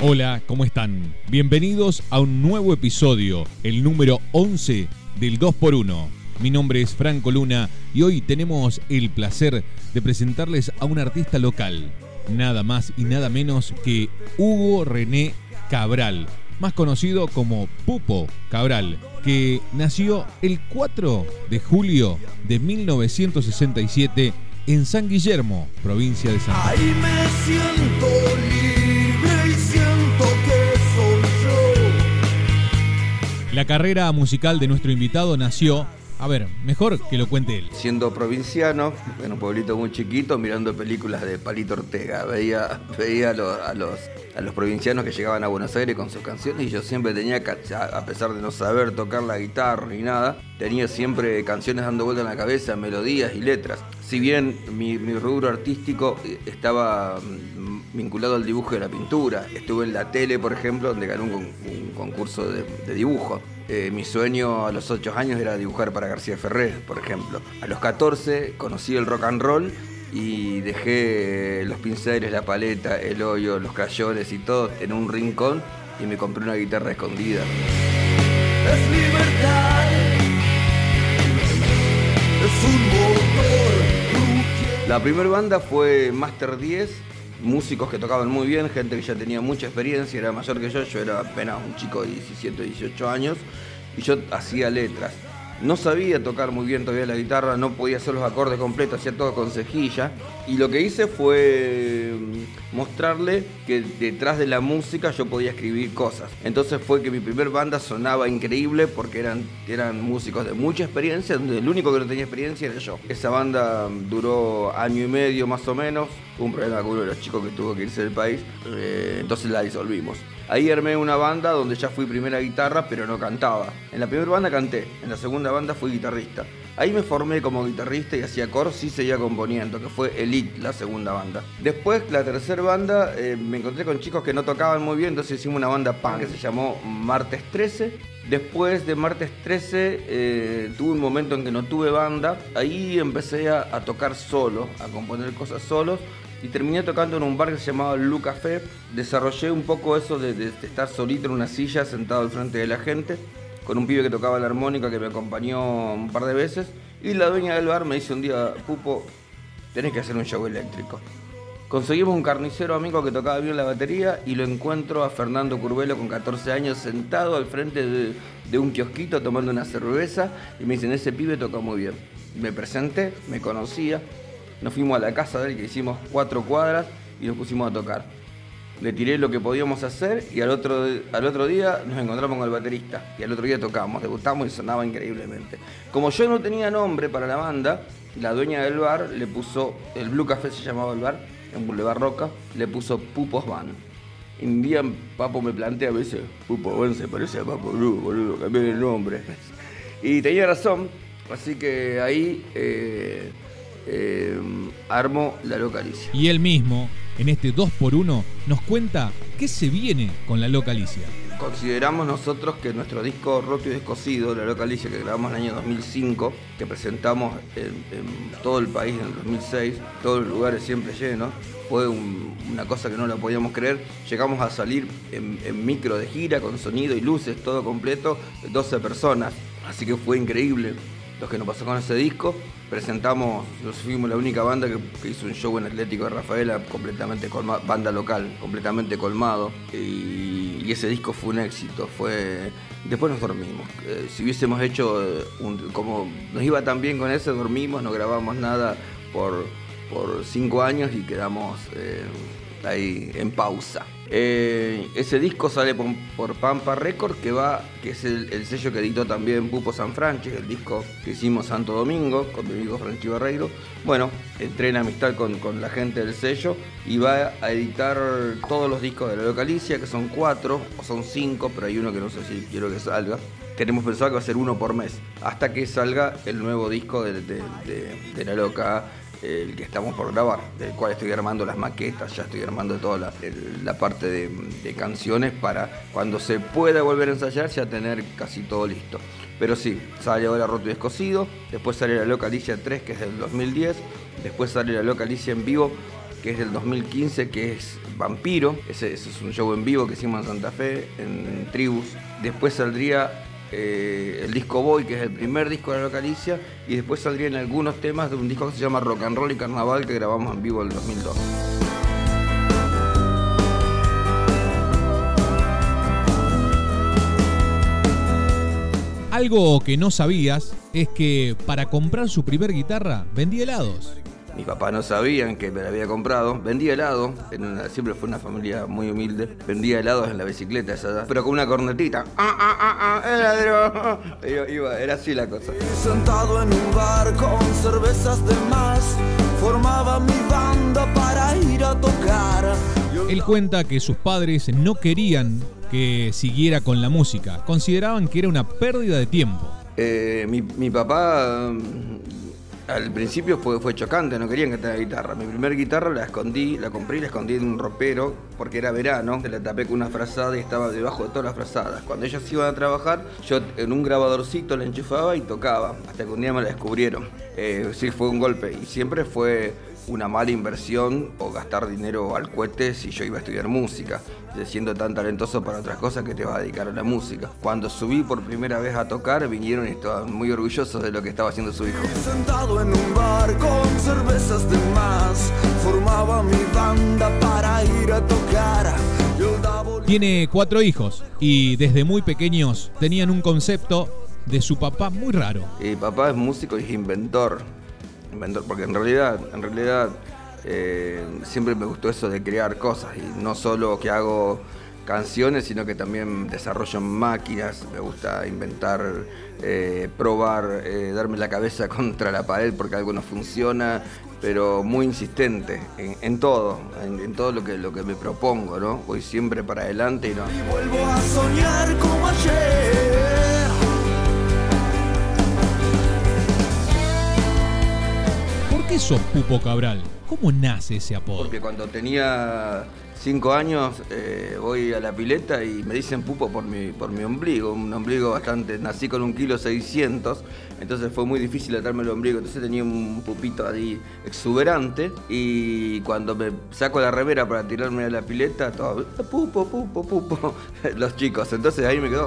Hola, ¿cómo están? Bienvenidos a un nuevo episodio, el número 11 del 2x1. Mi nombre es Franco Luna y hoy tenemos el placer de presentarles a un artista local, nada más y nada menos que Hugo René Cabral, más conocido como Pupo Cabral, que nació el 4 de julio de 1967 en San Guillermo, provincia de Santa Ahí me siento La carrera musical de nuestro invitado nació, a ver, mejor que lo cuente él. Siendo provinciano, en un pueblito muy chiquito, mirando películas de Palito Ortega. Veía, veía a, los, a, los, provincianos que llegaban a Buenos Aires con sus canciones y yo siempre tenía, a pesar de no saber tocar la guitarra ni nada, tenía siempre canciones dando vuelta en la cabeza, melodías y letras. Si bien mi, rubro artístico estaba mm, vinculado al dibujo y a la pintura, estuve en la tele, por ejemplo, donde gané un, con- un concurso de dibujo. Eh, mi sueño a los 8 años era dibujar para García Ferrer, por ejemplo. A los 14 conocí el rock and roll y dejé los pinceles, la paleta, el hoyo, los crayones y todo en un rincón y me compré una guitarra escondida. Es libertad. Es un motor. La primera banda fue Master 10, músicos que tocaban muy bien, gente que ya tenía mucha experiencia, era mayor que yo, yo era apenas un chico de 17, 18 años y yo hacía letras. No sabía tocar muy bien todavía la guitarra, no podía hacer los acordes completos, hacía todo con cejilla. Y lo que hice fue mm, mostrarle que detrás de la música yo podía escribir cosas. Entonces fue que mi primer banda sonaba increíble porque eran, eran músicos de mucha experiencia, donde el único que no tenía experiencia era yo. Esa banda mm, duró año y medio más o menos, un problema con uno de los chicos que tuvo que irse del país, eh, entonces la disolvimos. Ahí armé una banda donde ya fui primera guitarra, pero no cantaba. En la primera banda canté, en la segunda banda fui guitarrista. Ahí me formé como guitarrista y hacía coros y seguía componiendo, que fue Elite, la segunda banda. Después, la tercera banda, eh, me encontré con chicos que no tocaban muy bien, entonces hicimos una banda punk que se llamó Martes 13. Después de Martes 13, eh, tuve un momento en que no tuve banda. Ahí empecé a, a tocar solo, a componer cosas solos y terminé tocando en un bar que se llamaba Lu Café. Desarrollé un poco eso de, estar solito en una silla sentado al frente de la gente, con un pibe que tocaba la armónica que me acompañó un par de veces. Y la dueña del bar me dice un día, Pupo, tenés que hacer un show eléctrico. Conseguimos un carnicero amigo que tocaba bien la batería y lo encuentro a Fernando Curvelo con 14 años sentado al frente de, de un kiosquito tomando una cerveza y me dicen, ese pibe toca muy bien. Me presenté, me conocía, nos fuimos a la casa de él que hicimos cuatro cuadras y nos pusimos a tocar. Le tiré lo que podíamos hacer y al otro, al otro día nos encontramos con el baterista. Y al otro día tocamos, debutamos y sonaba increíblemente. Como yo no tenía nombre para la banda, la dueña del bar le puso, el Blue Café se llamaba el bar, en Boulevard Roca, le puso Pupos Van. Un día Papo me plantea, me dice, Pupo Van se parece a Papo Blue, boludo, cambié el nombre. Y tenía razón, así que ahí eh, eh, armo la localicia. Y él mismo, en este 2x1, nos cuenta qué se viene con la localicia. Consideramos nosotros que nuestro disco Roto y Descosido, La Localicia, que grabamos en el año 2005, que presentamos en, en todo el país en el 2006, todos los lugares siempre llenos, fue un- una cosa que no la podíamos creer. Llegamos a salir en, en micro de gira, con sonido y luces, todo completo, 12 personas. Así que fue increíble lo que nos pasó con ese disco. Presentamos, nos fuimos la única banda que, hizo un show en Atlético de Rafaela, completamente colmado, banda local, completamente colmado. Y, ese disco fue un éxito. Fue Después nos dormimos. Eh, si hubiésemos hecho, eh, como nos iba tan bien con ese, dormimos, no grabamos nada por, por cinco años y quedamos eh, ahí en pausa. Eh, ese disco sale por, Pampa Record, que va, que es el, el sello que editó también Pupo San Franchi, el disco que hicimos Santo Domingo con mi amigo Franchi Barreiro. Bueno, entré en amistad con, la gente del sello y va a editar todos los discos de la localicia, que son cuatro o son cinco, pero hay uno que no sé si quiero que salga. Tenemos pensado que va a ser uno por mes, hasta que salga el nuevo disco de, de- de- de la loca el que estamos por grabar, del cual estoy armando las maquetas, ya estoy armando toda la, parte de, canciones para cuando se pueda volver a ensayar ya tener casi todo listo. Pero sí, sale ahora Roto y Descosido, después sale la Loca Alicia 3 que es del 2010, después sale la Loca Alicia en vivo que es del 2015 que es Vampiro, ese es un show en vivo que hicimos en Santa Fe, en Tribus. Después saldría eh, el disco Boy, que es el primer disco de la Localicia, y después saldrían algunos temas de un disco que se llama Rock and Roll y Carnaval que grabamos en vivo en el 2002. Algo que no sabías es que para comprar su primer guitarra vendía helados. Mi papá no sabían que me la había comprado. Vendía helado, en una- siempre fue una familia muy humilde. Vendía helados en la bicicleta esa edad, pero con una cornetita. ¡Ah, ah, ah, ah! ¡Heladero! Iba- iba- era así la cosa. Sentado en un bar con cervezas de más, formaba mi banda para ir a tocar. Él cuenta que sus padres no querían que siguiera con la música, consideraban que era una pérdida de tiempo. Eh, mi, mi papá al principio fue, fue chocante, no querían que tenga guitarra. Mi primer guitarra la escondí, la compré y la escondí en un ropero porque era verano. La tapé con una frazada y estaba debajo de todas las frazadas. Cuando ellos iban a trabajar, yo en un grabadorcito la enchufaba y tocaba. Hasta que un día me la descubrieron. Eh, sí, fue un golpe y siempre fue una mala inversión o gastar dinero al cohete si yo iba a estudiar música, de siendo tan talentoso para otras cosas que te vas a dedicar a la música. Cuando subí por primera vez a tocar, vinieron y estaban muy orgullosos de lo que estaba haciendo su hijo. Sentado en un bar con cervezas de más, formaba mi banda para ir a tocar. Tiene cuatro hijos y desde muy pequeños tenían un concepto de su papá muy raro. Y papá es músico y es inventor. Inventor, porque en realidad, en realidad eh, siempre me gustó eso de crear cosas y no solo que hago canciones, sino que también desarrollo máquinas, me gusta inventar, eh, probar, eh, darme la cabeza contra la pared porque algo no funciona, pero muy insistente en, todo, en, en todo lo que, lo que me propongo, ¿no? Voy siempre para adelante y no. y vuelvo a soñar como ayer. Qué sos Pupo Cabral? ¿Cómo nace ese apodo? Porque cuando tenía cinco años eh, voy a la pileta y me dicen pupo por mi, por mi ombligo, un ombligo bastante, nací con un kilo 600, entonces fue muy difícil atarme el ombligo, entonces tenía un pupito ahí exuberante y cuando me saco la remera para tirarme a la pileta, todo, pupo, pupo, pupo, los chicos, entonces ahí me quedó.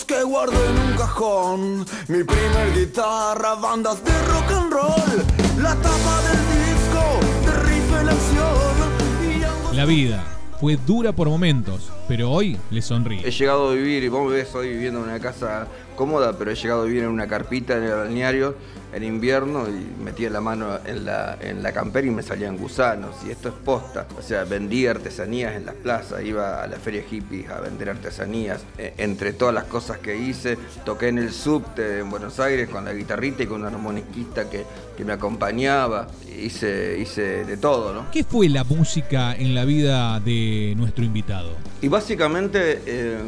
Fotos que guardo en un cajón. Mi primer guitarra, bandas de rock and roll. La tapa del disco de riff en acción. La vida fue dura por momentos, pero hoy le sonríe. He llegado a vivir, y vos me ves hoy viviendo en una casa cómoda, pero he llegado a vivir en una carpita en el balneario en invierno y metía la mano en la, en la campera y me salían gusanos. Y esto es posta. O sea, vendía artesanías en las plazas, iba a la feria hippies a vender artesanías. Eh, entre todas las cosas que hice, toqué en el subte en Buenos Aires con la guitarrita y con una armoniquista que, que me acompañaba. Hice, hice de todo, ¿no? ¿Qué fue la música en la vida de nuestro invitado? Y básicamente eh,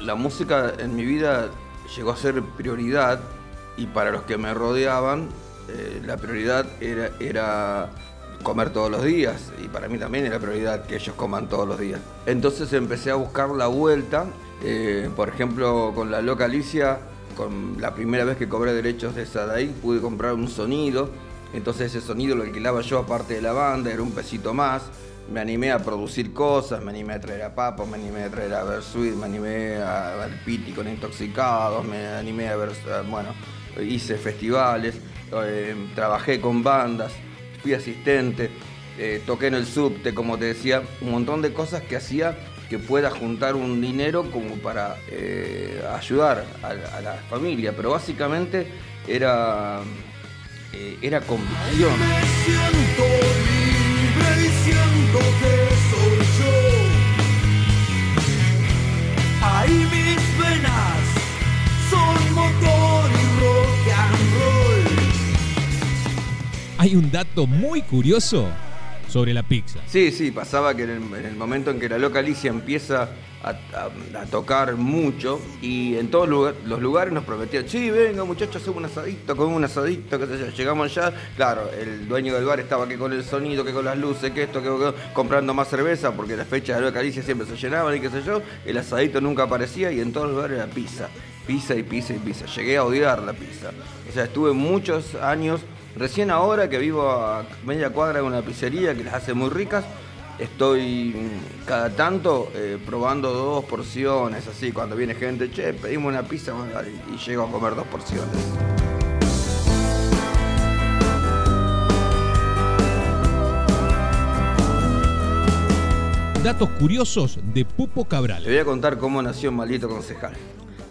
la música en mi vida llegó a ser prioridad y para los que me rodeaban eh, la prioridad era, comer todos los días y para mí también era prioridad que ellos coman todos los días. Entonces empecé a buscar la vuelta, eh, por ejemplo con la loca Alicia, con la primera vez que cobré derechos de Sadaí pude comprar un sonido, entonces ese sonido lo alquilaba yo aparte de la banda, era un pesito más me animé a producir cosas, me animé a traer a Papo, me animé a traer a Versuit, me animé a al Piti con Intoxicados, me animé a ver, bueno, hice festivales, eh, trabajé con bandas, fui asistente, eh, toqué en el subte, como te decía, un montón de cosas que hacía que pueda juntar un dinero como para eh, ayudar a, la familia, pero básicamente era, era convicción. Me siento libre Hay un dato muy curioso sobre la pizza. Sí, sí, pasaba que en el, en el momento en que la loca Alicia empieza a, tocar mucho y en todos los lugares nos prometían, sí, venga muchachos, hacemos un asadito, comemos un asadito, qué sé yo. Llegamos allá, claro, el dueño del bar estaba que con el sonido, que con las luces, que esto, que, que- comprando más cerveza, porque las fechas de la loca Alicia siempre se llenaban y qué sé yo, el asadito nunca aparecía y en todos los lugares era pizza, pizza y pizza y pizza. Llegué a odiar la pizza. O sea, estuve muchos años, recién ahora que vivo a media cuadra de una pizzería que las hace muy ricas, Estoy mm, cada tanto eh, probando dos porciones, así, cuando viene gente, che, pedimos una pizza y llego a comer dos porciones. Datos curiosos de Pupo Cabral. Te voy a contar cómo nació Maldito Concejal.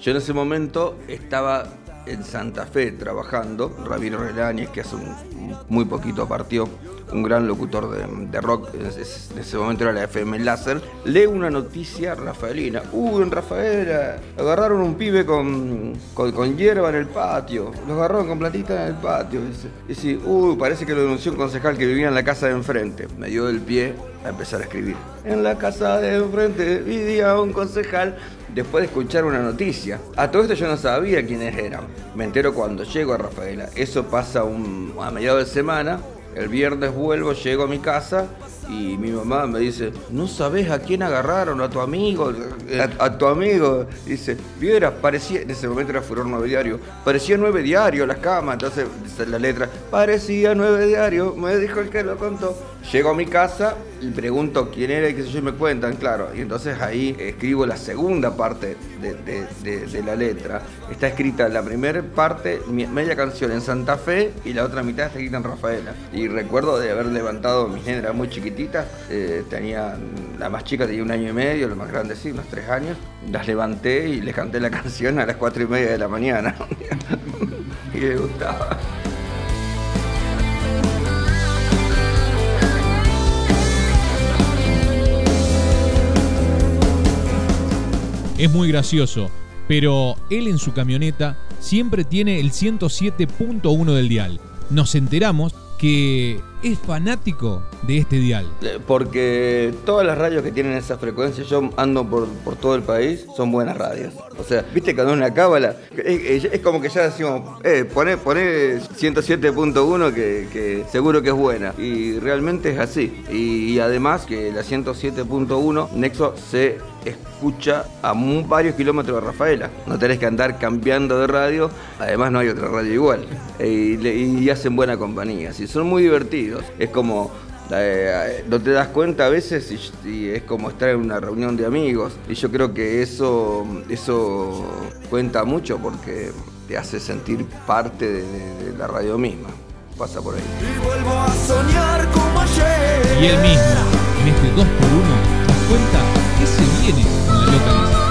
Yo en ese momento estaba en Santa Fe trabajando, Ramiro Relañez, que hace un, muy poquito partió, un gran locutor de, rock, en ese, en ese momento era la FM Láser, lee una noticia rafaelina. Uh, en Rafaela agarraron un pibe con, con, hierba en el patio, lo agarraron con platita en el patio. Dice, dice, uy, parece que lo denunció un concejal que vivía en la casa de enfrente. Me dio el pie a empezar a escribir. En la casa de enfrente vivía un concejal después de escuchar una noticia. A todo esto yo no sabía quiénes eran. Me entero cuando llego a Rafaela. Eso pasa a mediados de semana. El viernes vuelvo, llego a mi casa y mi mamá me dice, ¿no sabes a quién agarraron? ¿A tu amigo? A, tu amigo. Dice, vieras, parecía, en ese momento era Furor Nueve Diario, parecía Nueve Diario las camas. Entonces dice la letra, parecía Nueve Diario, me dijo el que lo contó. Llego a mi casa y pregunto quién era y qué sé yo, me cuentan, claro. Y entonces ahí escribo la segunda parte de, de- la letra. Está escrita la primera parte, media canción en Santa Fe y la otra mitad está escrita en Rafaela. Y recuerdo de haber levantado, mis nenas muy chiquititas, eh, la más chica tenía un año y medio, la más grande sí, unos tres años. Las levanté y les canté la canción a las cuatro y media de la mañana. y les gustaba. Es muy gracioso, pero él en su camioneta siempre tiene el 107.1 del dial. Nos enteramos que es fanático de este dial. Eh, Porque todas las radios que tienen esa frecuencia, yo ando por, por todo el país, son buenas radios. O sea, viste cuando una cábala, es, como que ya decimos, eh, poné, poné 107.1 que, seguro que es buena. Y realmente es así. Y, además que la 107.1 Nexo se escucha a varios kilómetros de Rafaela. No tenés que andar cambiando de radio, además no hay otra radio igual. Y hacen buena compañía. Sí, son muy divertidos. Es como eh, no te das cuenta a veces y, y es como estar en una reunión de amigos. Y yo creo que eso, eso cuenta mucho porque te hace sentir parte de, de- de la radio misma. Pasa por ahí. Y vuelvo a soñar como ayer. Y él mismo, en este 2x1, nos cuenta qué se viene con la loca Alicia.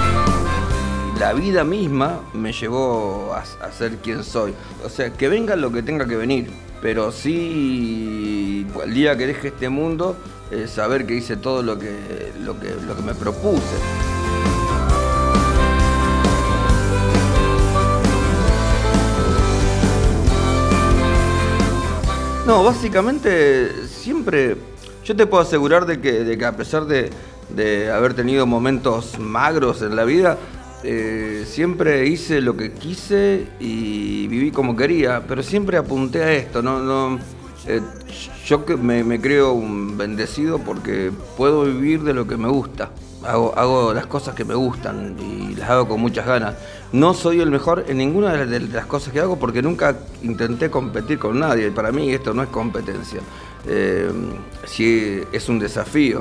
La vida misma me llevó a, ser quien soy. O sea, que venga lo que tenga que venir, pero sí, el día que deje este mundo, saber que hice todo lo que, lo que, lo que me propuse. No, básicamente siempre, yo te puedo asegurar de que, de que a pesar de, de haber tenido momentos magros en la vida, eh, siempre hice lo que quise y viví como quería, pero siempre apunté a esto, no, eh, yo me, creo un bendecido porque puedo vivir de lo que me gusta. Hago, hago las cosas que me gustan y las hago con muchas ganas. No soy el mejor en ninguna de las, de las cosas que hago porque nunca intenté competir con nadie. Para mí esto no es competencia. Eh, sí es un desafío.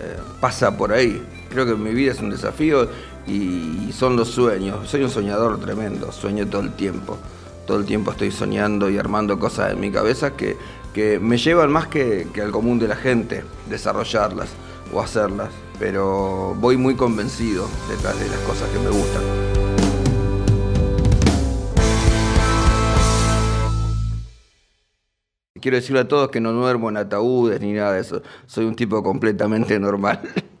Eh, pasa por ahí. Creo que mi vida es un desafío y son los sueños. Soy un soñador tremendo, sueño todo el tiempo. Todo el tiempo estoy soñando y armando cosas en mi cabeza que, que me llevan más que, que al común de la gente desarrollarlas o hacerlas. Pero voy muy convencido detrás de las cosas que me gustan. Quiero decirle a todos que no duermo en ataúdes ni nada de eso. Soy un tipo completamente normal.